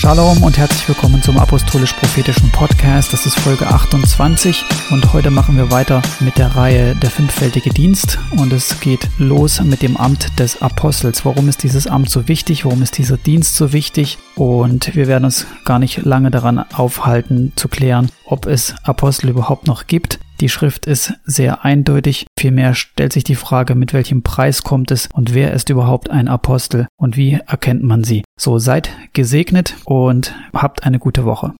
Shalom und herzlich willkommen zum Apostolisch-Prophetischen Podcast. Das ist Folge 28 und heute machen wir weiter mit der Reihe Der fünffältige Dienst und es geht los mit dem Amt des Apostels. Warum ist dieses Amt so wichtig? Warum ist dieser Dienst so wichtig? Und wir werden uns gar nicht lange daran aufhalten zu klären, ob es Apostel überhaupt noch gibt. Die Schrift ist sehr eindeutig. Vielmehr stellt sich die Frage, mit welchem Preis kommt es und wer ist überhaupt ein Apostel und wie erkennt man sie. So seid gesegnet und habt eine gute Woche.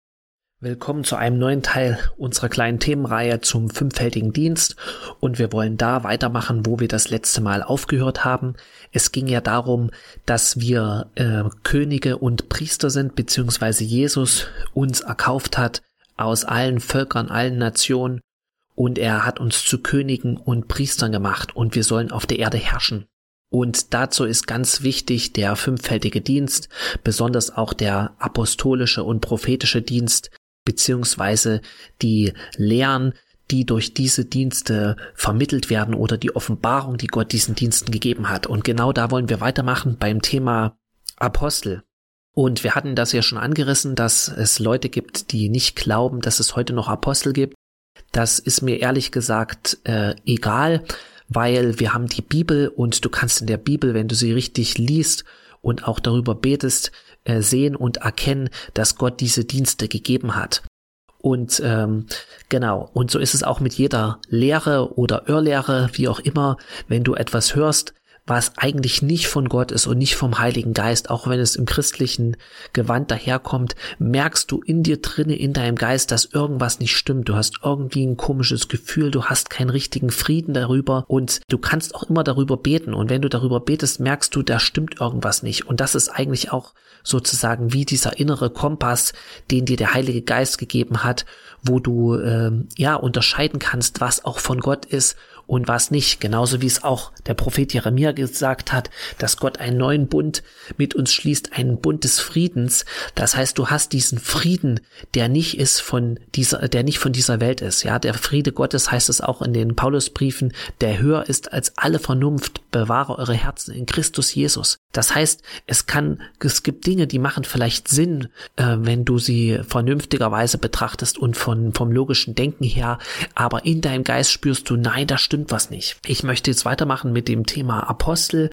Willkommen zu einem neuen Teil unserer kleinen Themenreihe zum fünffältigen Dienst und wir wollen da weitermachen, wo wir das letzte Mal aufgehört haben. Es ging ja darum, dass wir äh, Könige und Priester sind, beziehungsweise Jesus uns erkauft hat aus allen Völkern, allen Nationen und er hat uns zu Königen und Priestern gemacht und wir sollen auf der Erde herrschen. Und dazu ist ganz wichtig der fünffältige Dienst, besonders auch der apostolische und prophetische Dienst, beziehungsweise die Lehren, die durch diese Dienste vermittelt werden oder die Offenbarung, die Gott diesen Diensten gegeben hat. Und genau da wollen wir weitermachen beim Thema Apostel. Und wir hatten das ja schon angerissen, dass es Leute gibt, die nicht glauben, dass es heute noch Apostel gibt. Das ist mir ehrlich gesagt äh, egal, weil wir haben die Bibel und du kannst in der Bibel, wenn du sie richtig liest und auch darüber betest, äh, sehen und erkennen, dass Gott diese Dienste gegeben hat. Und ähm, genau, und so ist es auch mit jeder Lehre oder Irrlehre, wie auch immer, wenn du etwas hörst, was eigentlich nicht von Gott ist und nicht vom Heiligen Geist, auch wenn es im christlichen Gewand daherkommt, merkst du in dir drinne, in deinem Geist, dass irgendwas nicht stimmt. Du hast irgendwie ein komisches Gefühl, du hast keinen richtigen Frieden darüber und du kannst auch immer darüber beten. Und wenn du darüber betest, merkst du, da stimmt irgendwas nicht. Und das ist eigentlich auch sozusagen wie dieser innere Kompass, den dir der Heilige Geist gegeben hat, wo du ähm, ja unterscheiden kannst, was auch von Gott ist und was nicht. Genauso wie es auch der Prophet Jeremia gesagt hat, dass Gott einen neuen Bund mit uns schließt, einen Bund des Friedens. Das heißt, du hast diesen Frieden, der nicht ist von dieser, der nicht von dieser Welt ist. Ja, der Friede Gottes heißt es auch in den Paulusbriefen, der höher ist als alle Vernunft. Bewahre eure Herzen in Christus Jesus. Das heißt, es kann, es gibt Dinge, die machen vielleicht Sinn, äh, wenn du sie vernünftigerweise betrachtest und von, vom logischen Denken her. Aber in deinem Geist spürst du, nein, da stimmt stimmt was nicht. Ich möchte jetzt weitermachen mit dem Thema Apostel,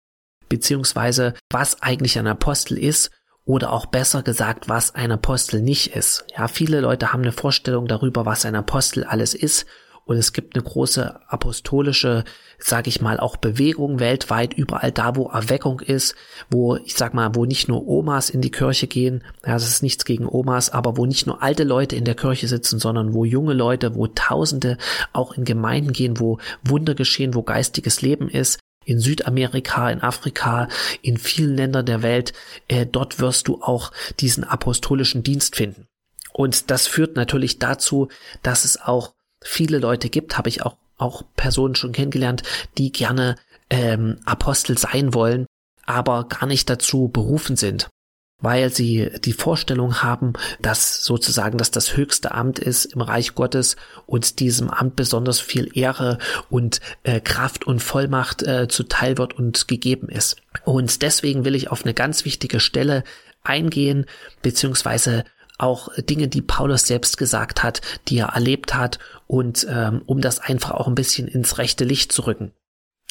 beziehungsweise was eigentlich ein Apostel ist oder auch besser gesagt, was ein Apostel nicht ist. Ja, viele Leute haben eine Vorstellung darüber, was ein Apostel alles ist und es gibt eine große apostolische, sage ich mal, auch Bewegung weltweit, überall da, wo Erweckung ist, wo, ich sag mal, wo nicht nur Omas in die Kirche gehen, ja, das ist nichts gegen Omas, aber wo nicht nur alte Leute in der Kirche sitzen, sondern wo junge Leute, wo Tausende auch in Gemeinden gehen, wo Wunder geschehen, wo geistiges Leben ist, in Südamerika, in Afrika, in vielen Ländern der Welt, äh, dort wirst du auch diesen apostolischen Dienst finden. Und das führt natürlich dazu, dass es auch viele Leute gibt, habe ich auch, auch Personen schon kennengelernt, die gerne ähm, Apostel sein wollen, aber gar nicht dazu berufen sind, weil sie die Vorstellung haben, dass sozusagen dass das höchste Amt ist im Reich Gottes und diesem Amt besonders viel Ehre und äh, Kraft und Vollmacht äh, zuteil wird und gegeben ist. Und deswegen will ich auf eine ganz wichtige Stelle eingehen, beziehungsweise auch Dinge, die Paulus selbst gesagt hat, die er erlebt hat und ähm, um das einfach auch ein bisschen ins rechte Licht zu rücken.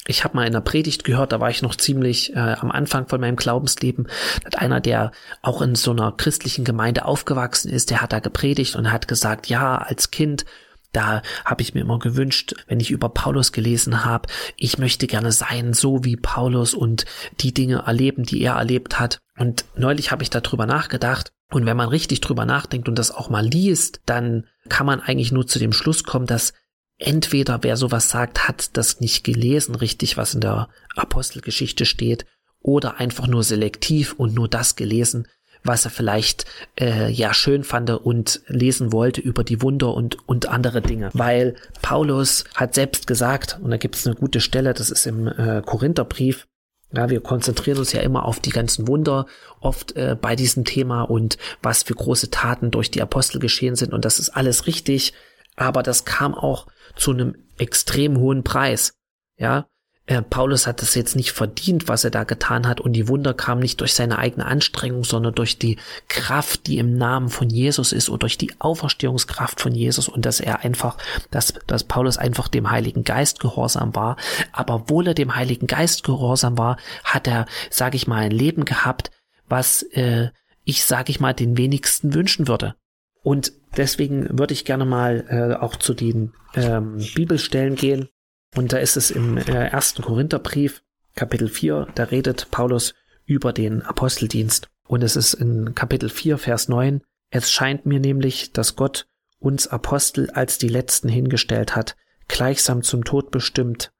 Ich habe mal in einer Predigt gehört, da war ich noch ziemlich äh, am Anfang von meinem Glaubensleben, hat einer, der auch in so einer christlichen Gemeinde aufgewachsen ist, der hat da gepredigt und hat gesagt, ja, als Kind da habe ich mir immer gewünscht, wenn ich über Paulus gelesen habe, ich möchte gerne sein, so wie Paulus und die Dinge erleben, die er erlebt hat. Und neulich habe ich darüber nachgedacht. Und wenn man richtig drüber nachdenkt und das auch mal liest, dann kann man eigentlich nur zu dem Schluss kommen, dass entweder wer sowas sagt, hat das nicht gelesen, richtig, was in der Apostelgeschichte steht, oder einfach nur selektiv und nur das gelesen, was er vielleicht äh, ja schön fand und lesen wollte über die Wunder und, und andere Dinge. Weil Paulus hat selbst gesagt, und da gibt es eine gute Stelle, das ist im äh, Korintherbrief, ja, wir konzentrieren uns ja immer auf die ganzen Wunder, oft äh, bei diesem Thema und was für große Taten durch die Apostel geschehen sind und das ist alles richtig, aber das kam auch zu einem extrem hohen Preis. Ja, äh, Paulus hat es jetzt nicht verdient, was er da getan hat und die Wunder kamen nicht durch seine eigene Anstrengung, sondern durch die Kraft, die im Namen von Jesus ist und durch die Auferstehungskraft von Jesus und dass er einfach, dass, dass Paulus einfach dem Heiligen Geist gehorsam war. Aber obwohl er dem Heiligen Geist gehorsam war, hat er, sage ich mal, ein Leben gehabt, was äh, ich, sage ich mal, den wenigsten wünschen würde. Und deswegen würde ich gerne mal äh, auch zu den ähm, Bibelstellen gehen, und da ist es im äh, ersten Korintherbrief, Kapitel 4, da redet Paulus über den Aposteldienst. Und es ist in Kapitel 4, Vers 9, es scheint mir nämlich, dass Gott uns Apostel als die Letzten hingestellt hat, gleichsam zum Tod bestimmt.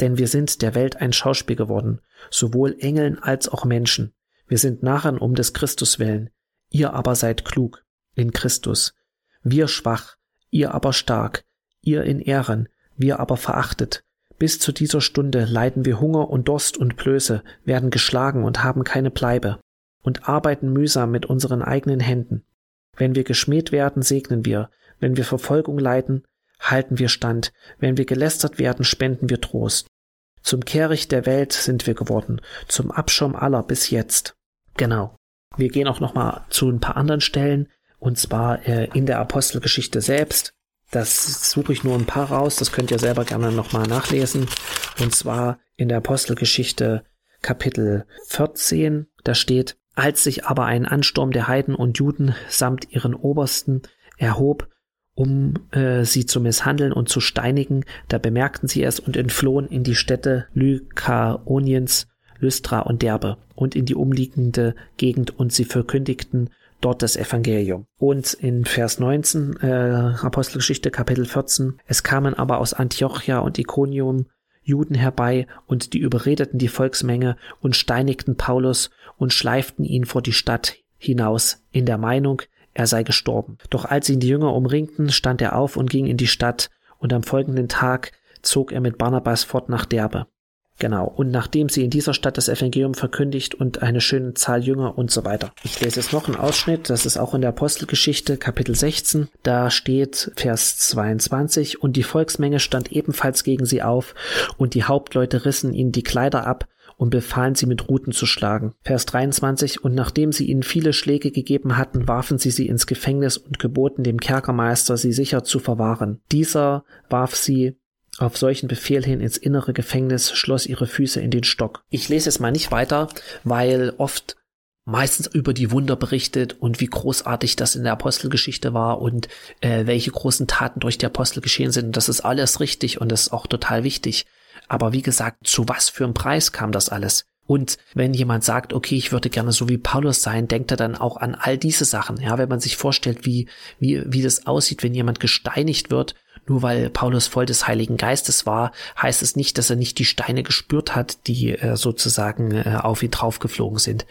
Denn wir sind der Welt ein Schauspiel geworden, sowohl Engeln als auch Menschen. Wir sind Narren um des Christus willen. Ihr aber seid klug in Christus. Wir schwach, ihr aber stark, ihr in Ehren, wir aber verachtet. Bis zu dieser Stunde leiden wir Hunger und Durst und Blöße, werden geschlagen und haben keine Bleibe und arbeiten mühsam mit unseren eigenen Händen. Wenn wir geschmäht werden, segnen wir, wenn wir Verfolgung leiden, halten wir stand, wenn wir gelästert werden, spenden wir Trost. Zum Kehricht der Welt sind wir geworden, zum Abschaum aller bis jetzt. Genau. Wir gehen auch noch mal zu ein paar anderen Stellen, und zwar äh, in der Apostelgeschichte selbst. Das suche ich nur ein paar raus, das könnt ihr selber gerne nochmal nachlesen. Und zwar in der Apostelgeschichte Kapitel 14, da steht, als sich aber ein Ansturm der Heiden und Juden samt ihren Obersten erhob, um äh, sie zu misshandeln und zu steinigen, da bemerkten sie es und entflohen in die Städte Lykaoniens, Lystra und Derbe und in die umliegende Gegend und sie verkündigten dort das Evangelium. Und in Vers 19, äh, Apostelgeschichte Kapitel 14, es kamen aber aus Antiochia und Iconium Juden herbei und die überredeten die Volksmenge und steinigten Paulus und schleiften ihn vor die Stadt hinaus in der Meinung, er sei gestorben. Doch als ihn die Jünger umringten, stand er auf und ging in die Stadt und am folgenden Tag zog er mit Barnabas fort nach Derbe. Genau. Und nachdem sie in dieser Stadt das Evangelium verkündigt und eine schöne Zahl Jünger und so weiter. Ich lese jetzt noch einen Ausschnitt, das ist auch in der Apostelgeschichte, Kapitel 16. Da steht Vers 22, und die Volksmenge stand ebenfalls gegen sie auf, und die Hauptleute rissen ihnen die Kleider ab und befahlen sie mit Ruten zu schlagen. Vers 23, und nachdem sie ihnen viele Schläge gegeben hatten, warfen sie sie ins Gefängnis und geboten dem Kerkermeister, sie sicher zu verwahren. Dieser warf sie auf solchen Befehl hin ins innere Gefängnis, schloss ihre Füße in den Stock. Ich lese es mal nicht weiter, weil oft meistens über die Wunder berichtet und wie großartig das in der Apostelgeschichte war und äh, welche großen Taten durch die Apostel geschehen sind. Das ist alles richtig und das ist auch total wichtig. Aber wie gesagt, zu was für einem Preis kam das alles? Und wenn jemand sagt, okay, ich würde gerne so wie Paulus sein, denkt er dann auch an all diese Sachen. Ja, wenn man sich vorstellt, wie, wie, wie das aussieht, wenn jemand gesteinigt wird nur weil Paulus voll des Heiligen Geistes war, heißt es nicht, dass er nicht die Steine gespürt hat, die äh, sozusagen äh, auf ihn draufgeflogen sind.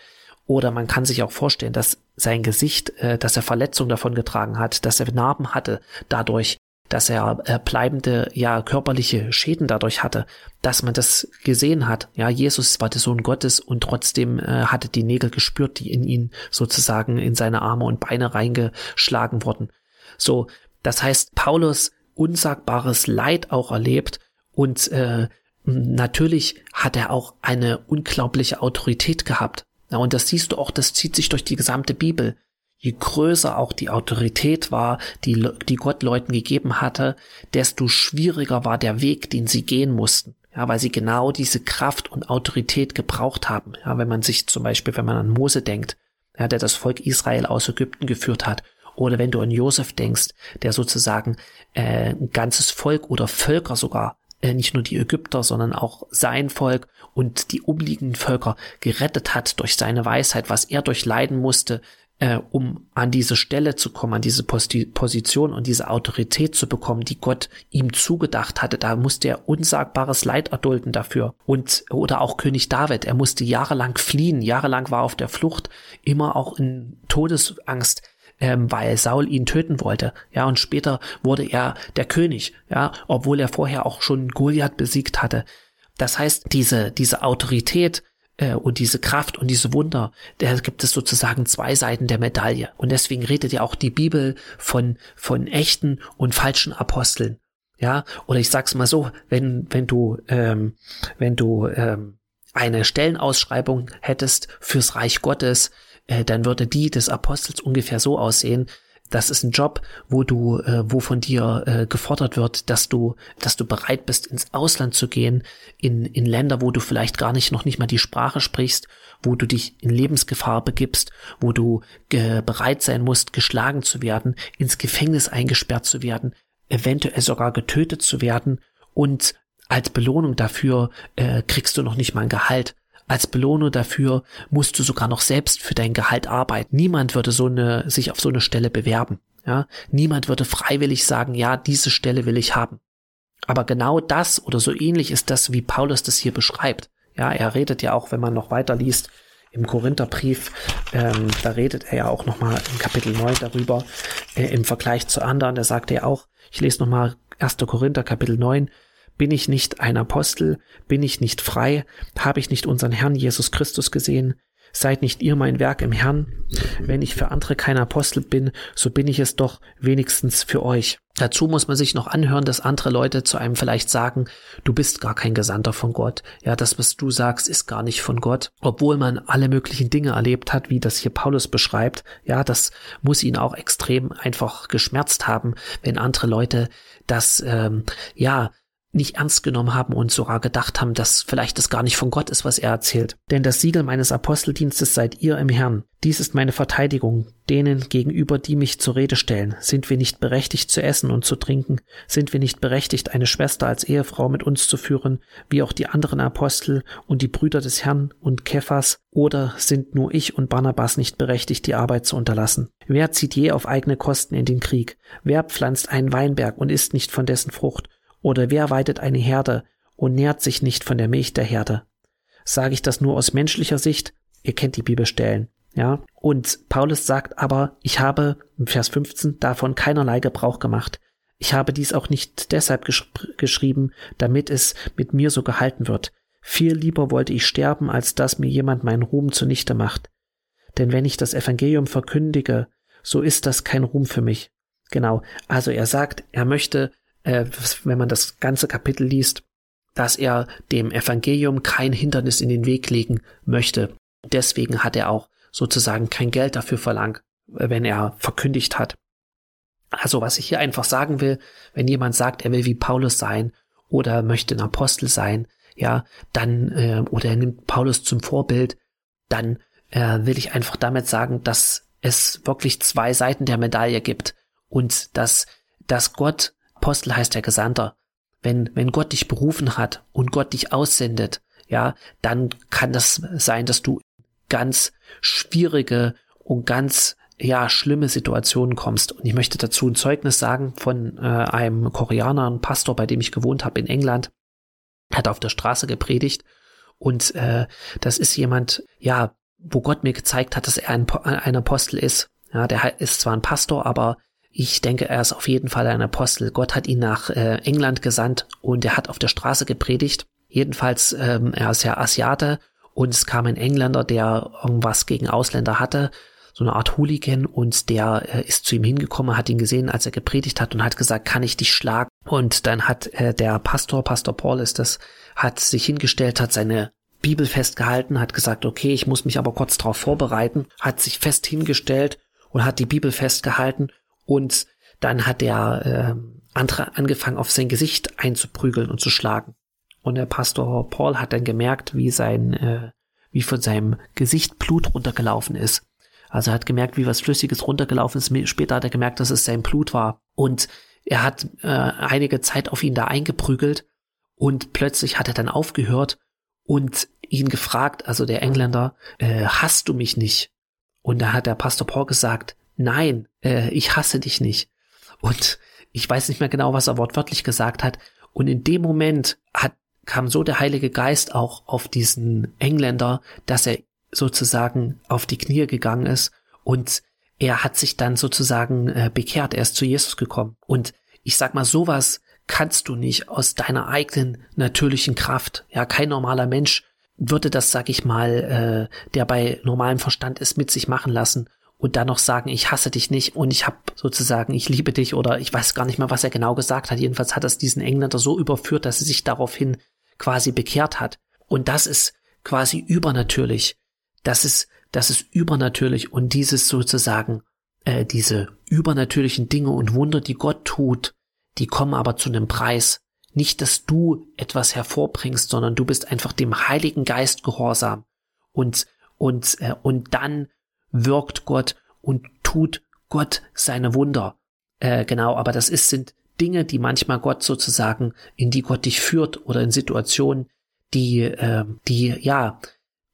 Oder man kann sich auch vorstellen, dass sein Gesicht, äh, dass er Verletzungen davon getragen hat, dass er Narben hatte dadurch, dass er äh, bleibende, ja, körperliche Schäden dadurch hatte, dass man das gesehen hat. Ja, Jesus war der Sohn Gottes und trotzdem äh, hatte die Nägel gespürt, die in ihn sozusagen in seine Arme und Beine reingeschlagen wurden. So, das heißt, Paulus unsagbares Leid auch erlebt und äh, natürlich hat er auch eine unglaubliche Autorität gehabt. Ja, und das siehst du auch, das zieht sich durch die gesamte Bibel. Je größer auch die Autorität war, die, die Gott Leuten gegeben hatte, desto schwieriger war der Weg, den sie gehen mussten. Ja, weil sie genau diese Kraft und Autorität gebraucht haben. Ja, wenn man sich zum Beispiel, wenn man an Mose denkt, ja, der das Volk Israel aus Ägypten geführt hat oder wenn du an Josef denkst, der sozusagen äh, ein ganzes Volk oder Völker sogar, äh, nicht nur die Ägypter, sondern auch sein Volk und die umliegenden Völker gerettet hat durch seine Weisheit, was er durchleiden musste, äh, um an diese Stelle zu kommen, an diese Posti Position und diese Autorität zu bekommen, die Gott ihm zugedacht hatte. Da musste er unsagbares Leid erdulden dafür. Und, oder auch König David, er musste jahrelang fliehen, jahrelang war auf der Flucht, immer auch in Todesangst ähm, weil Saul ihn töten wollte. Ja, und später wurde er der König, ja, obwohl er vorher auch schon Goliath besiegt hatte. Das heißt, diese, diese Autorität äh, und diese Kraft und diese Wunder, da gibt es sozusagen zwei Seiten der Medaille. Und deswegen redet ja auch die Bibel von, von echten und falschen Aposteln. Ja, oder ich sag's mal so, wenn, wenn du, ähm, wenn du ähm, eine Stellenausschreibung hättest fürs Reich Gottes, äh, dann würde die des Apostels ungefähr so aussehen. Das ist ein Job, wo du, äh, wo von dir äh, gefordert wird, dass du, dass du bereit bist, ins Ausland zu gehen, in, in Länder, wo du vielleicht gar nicht noch nicht mal die Sprache sprichst, wo du dich in Lebensgefahr begibst, wo du äh, bereit sein musst, geschlagen zu werden, ins Gefängnis eingesperrt zu werden, eventuell sogar getötet zu werden und als Belohnung dafür äh, kriegst du noch nicht mal ein Gehalt. Als Belohnung dafür musst du sogar noch selbst für dein Gehalt arbeiten. Niemand würde so eine, sich auf so eine Stelle bewerben. Ja, niemand würde freiwillig sagen, ja, diese Stelle will ich haben. Aber genau das oder so ähnlich ist das, wie Paulus das hier beschreibt. Ja, er redet ja auch, wenn man noch weiter liest, im Korintherbrief, ähm, da redet er ja auch nochmal im Kapitel 9 darüber, äh, im Vergleich zu anderen, da sagt er auch, ich lese nochmal 1. Korinther Kapitel 9, bin ich nicht ein Apostel? Bin ich nicht frei? Habe ich nicht unseren Herrn Jesus Christus gesehen? Seid nicht ihr mein Werk im Herrn? Wenn ich für andere kein Apostel bin, so bin ich es doch wenigstens für euch. Dazu muss man sich noch anhören, dass andere Leute zu einem vielleicht sagen, du bist gar kein Gesandter von Gott. Ja, das, was du sagst, ist gar nicht von Gott. Obwohl man alle möglichen Dinge erlebt hat, wie das hier Paulus beschreibt. Ja, das muss ihn auch extrem einfach geschmerzt haben, wenn andere Leute das, ähm, ja, nicht ernst genommen haben und sogar gedacht haben, dass vielleicht das gar nicht von Gott ist, was er erzählt. Denn das Siegel meines Aposteldienstes seid ihr im Herrn. Dies ist meine Verteidigung, denen gegenüber, die mich zur Rede stellen. Sind wir nicht berechtigt zu essen und zu trinken? Sind wir nicht berechtigt, eine Schwester als Ehefrau mit uns zu führen, wie auch die anderen Apostel und die Brüder des Herrn und Kephas? Oder sind nur ich und Barnabas nicht berechtigt, die Arbeit zu unterlassen? Wer zieht je auf eigene Kosten in den Krieg? Wer pflanzt einen Weinberg und isst nicht von dessen Frucht? Oder wer weidet eine Herde und nährt sich nicht von der Milch der Herde? Sage ich das nur aus menschlicher Sicht? Ihr kennt die Bibelstellen. Ja, und Paulus sagt aber, ich habe, im Vers 15, davon keinerlei Gebrauch gemacht. Ich habe dies auch nicht deshalb gesch geschrieben, damit es mit mir so gehalten wird. Viel lieber wollte ich sterben, als dass mir jemand meinen Ruhm zunichte macht. Denn wenn ich das Evangelium verkündige, so ist das kein Ruhm für mich. Genau, also er sagt, er möchte äh, wenn man das ganze Kapitel liest, dass er dem Evangelium kein Hindernis in den Weg legen möchte. Deswegen hat er auch sozusagen kein Geld dafür verlangt, wenn er verkündigt hat. Also was ich hier einfach sagen will, wenn jemand sagt, er will wie Paulus sein oder möchte ein Apostel sein, ja, dann äh, oder er nimmt Paulus zum Vorbild, dann äh, will ich einfach damit sagen, dass es wirklich zwei Seiten der Medaille gibt und dass dass Gott Apostel heißt der Gesandter. Wenn, wenn Gott dich berufen hat und Gott dich aussendet, ja, dann kann das sein, dass du ganz schwierige und ganz ja schlimme Situationen kommst. Und ich möchte dazu ein Zeugnis sagen von äh, einem Koreaner, einem Pastor, bei dem ich gewohnt habe in England, hat auf der Straße gepredigt und äh, das ist jemand, ja, wo Gott mir gezeigt hat, dass er ein, ein Apostel ist. Ja, der ist zwar ein Pastor, aber ich denke, er ist auf jeden Fall ein Apostel. Gott hat ihn nach äh, England gesandt und er hat auf der Straße gepredigt. Jedenfalls, ähm, er ist ja Asiate und es kam ein Engländer, der irgendwas gegen Ausländer hatte, so eine Art Hooligan und der äh, ist zu ihm hingekommen, hat ihn gesehen, als er gepredigt hat und hat gesagt, kann ich dich schlagen? Und dann hat äh, der Pastor, Pastor Paul ist das, hat sich hingestellt, hat seine Bibel festgehalten, hat gesagt, okay, ich muss mich aber kurz darauf vorbereiten, hat sich fest hingestellt und hat die Bibel festgehalten und dann hat der äh, andere angefangen, auf sein Gesicht einzuprügeln und zu schlagen. Und der Pastor Paul hat dann gemerkt, wie sein, äh, wie von seinem Gesicht Blut runtergelaufen ist. Also er hat gemerkt, wie was Flüssiges runtergelaufen ist. Später hat er gemerkt, dass es sein Blut war. Und er hat äh, einige Zeit auf ihn da eingeprügelt. Und plötzlich hat er dann aufgehört und ihn gefragt, also der Engländer, äh, hast du mich nicht? Und da hat der Pastor Paul gesagt, nein, äh, ich hasse dich nicht. Und ich weiß nicht mehr genau, was er wortwörtlich gesagt hat. Und in dem Moment hat, kam so der Heilige Geist auch auf diesen Engländer, dass er sozusagen auf die Knie gegangen ist und er hat sich dann sozusagen äh, bekehrt, er ist zu Jesus gekommen. Und ich sag mal, sowas kannst du nicht aus deiner eigenen natürlichen Kraft. Ja, kein normaler Mensch würde das, sag ich mal, äh, der bei normalem Verstand ist, mit sich machen lassen und dann noch sagen, ich hasse dich nicht und ich habe sozusagen, ich liebe dich oder ich weiß gar nicht mehr, was er genau gesagt hat. Jedenfalls hat es diesen Engländer so überführt, dass er sich daraufhin quasi bekehrt hat. Und das ist quasi übernatürlich. Das ist, das ist übernatürlich und dieses sozusagen, äh, diese übernatürlichen Dinge und Wunder, die Gott tut, die kommen aber zu einem Preis. Nicht, dass du etwas hervorbringst, sondern du bist einfach dem Heiligen Geist gehorsam und und äh, und dann wirkt Gott und tut Gott seine Wunder. Äh, genau, aber das ist, sind Dinge, die manchmal Gott sozusagen, in die Gott dich führt oder in Situationen, die, äh, die, ja,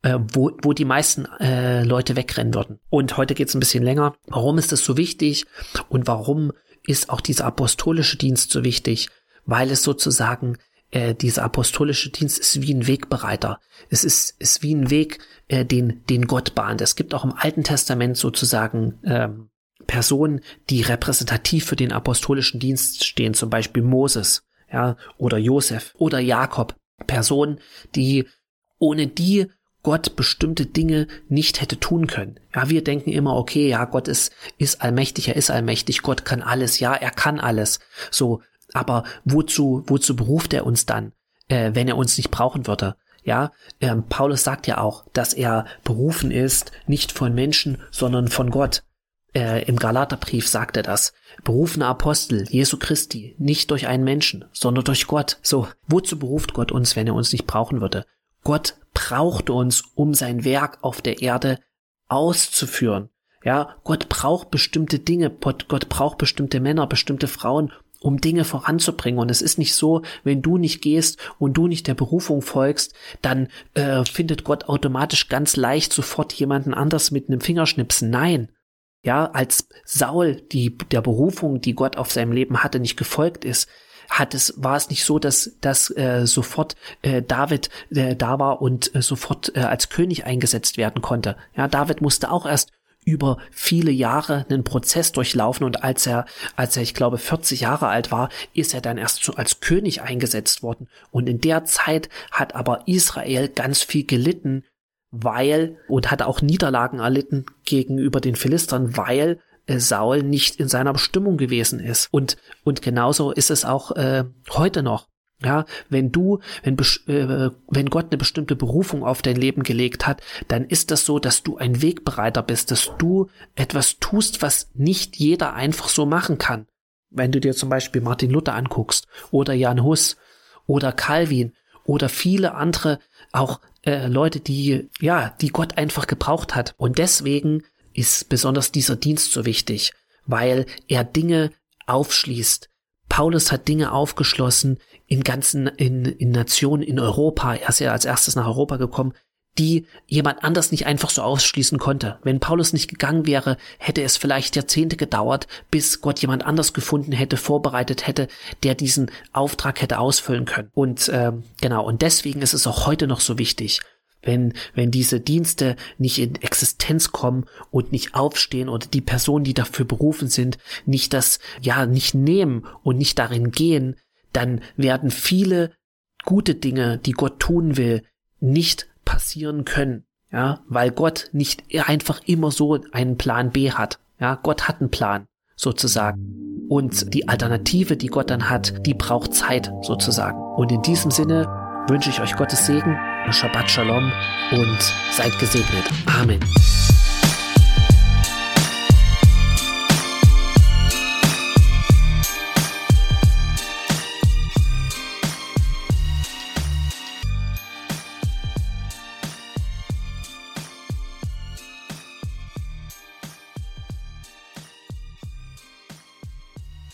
äh, wo, wo die meisten äh, Leute wegrennen würden. Und heute geht's ein bisschen länger. Warum ist das so wichtig und warum ist auch dieser apostolische Dienst so wichtig? Weil es sozusagen äh, dieser apostolische Dienst ist wie ein Wegbereiter. Es ist, ist wie ein Weg, äh, den, den Gott bahnt. Es gibt auch im Alten Testament sozusagen ähm, Personen, die repräsentativ für den apostolischen Dienst stehen, zum Beispiel Moses, ja, oder Josef oder Jakob. Personen, die ohne die Gott bestimmte Dinge nicht hätte tun können. Ja, wir denken immer, okay, ja, Gott ist, ist allmächtig, er ist allmächtig, Gott kann alles, ja, er kann alles. So, aber wozu, wozu beruft er uns dann, äh, wenn er uns nicht brauchen würde? Ja, ähm, Paulus sagt ja auch, dass er berufen ist, nicht von Menschen, sondern von Gott. Äh, Im Galaterbrief sagt er das. Berufener Apostel Jesu Christi, nicht durch einen Menschen, sondern durch Gott. So, wozu beruft Gott uns, wenn er uns nicht brauchen würde? Gott braucht uns, um sein Werk auf der Erde auszuführen. Ja, Gott braucht bestimmte Dinge, Gott braucht bestimmte Männer, bestimmte Frauen, um Dinge voranzubringen. Und es ist nicht so, wenn du nicht gehst und du nicht der Berufung folgst, dann äh, findet Gott automatisch ganz leicht sofort jemanden anders mit einem Fingerschnipsen. Nein. Ja, als Saul die der Berufung, die Gott auf seinem Leben hatte, nicht gefolgt ist, hat es war es nicht so, dass dass äh, sofort äh, David äh, da war und äh, sofort äh, als König eingesetzt werden konnte. Ja, David musste auch erst über viele Jahre einen Prozess durchlaufen und als er, als er, ich glaube, 40 Jahre alt war, ist er dann erst als König eingesetzt worden. Und in der Zeit hat aber Israel ganz viel gelitten, weil, und hat auch Niederlagen erlitten gegenüber den Philistern, weil äh, Saul nicht in seiner Bestimmung gewesen ist. Und, und genauso ist es auch äh, heute noch. Ja, wenn du, wenn, äh, wenn Gott eine bestimmte Berufung auf dein Leben gelegt hat, dann ist das so, dass du ein Wegbereiter bist, dass du etwas tust, was nicht jeder einfach so machen kann. Wenn du dir zum Beispiel Martin Luther anguckst oder Jan Hus oder Calvin oder viele andere auch äh, Leute, die ja, die Gott einfach gebraucht hat. Und deswegen ist besonders dieser Dienst so wichtig, weil er Dinge aufschließt, Paulus hat Dinge aufgeschlossen in ganzen, in, in Nationen in Europa. Er ist ja als erstes nach Europa gekommen, die jemand anders nicht einfach so ausschließen konnte. Wenn Paulus nicht gegangen wäre, hätte es vielleicht Jahrzehnte gedauert, bis Gott jemand anders gefunden hätte, vorbereitet hätte, der diesen Auftrag hätte ausfüllen können. Und äh, genau, und deswegen ist es auch heute noch so wichtig, wenn, wenn diese Dienste nicht in Existenz kommen und nicht aufstehen oder die Personen, die dafür berufen sind, nicht das, ja, nicht nehmen und nicht darin gehen, dann werden viele gute Dinge, die Gott tun will, nicht passieren können. Ja, weil Gott nicht einfach immer so einen Plan B hat. Ja, Gott hat einen Plan, sozusagen. Und die Alternative, die Gott dann hat, die braucht Zeit, sozusagen. Und in diesem Sinne wünsche ich euch Gottes Segen, Shabbat Shalom und seid gesegnet. Amen.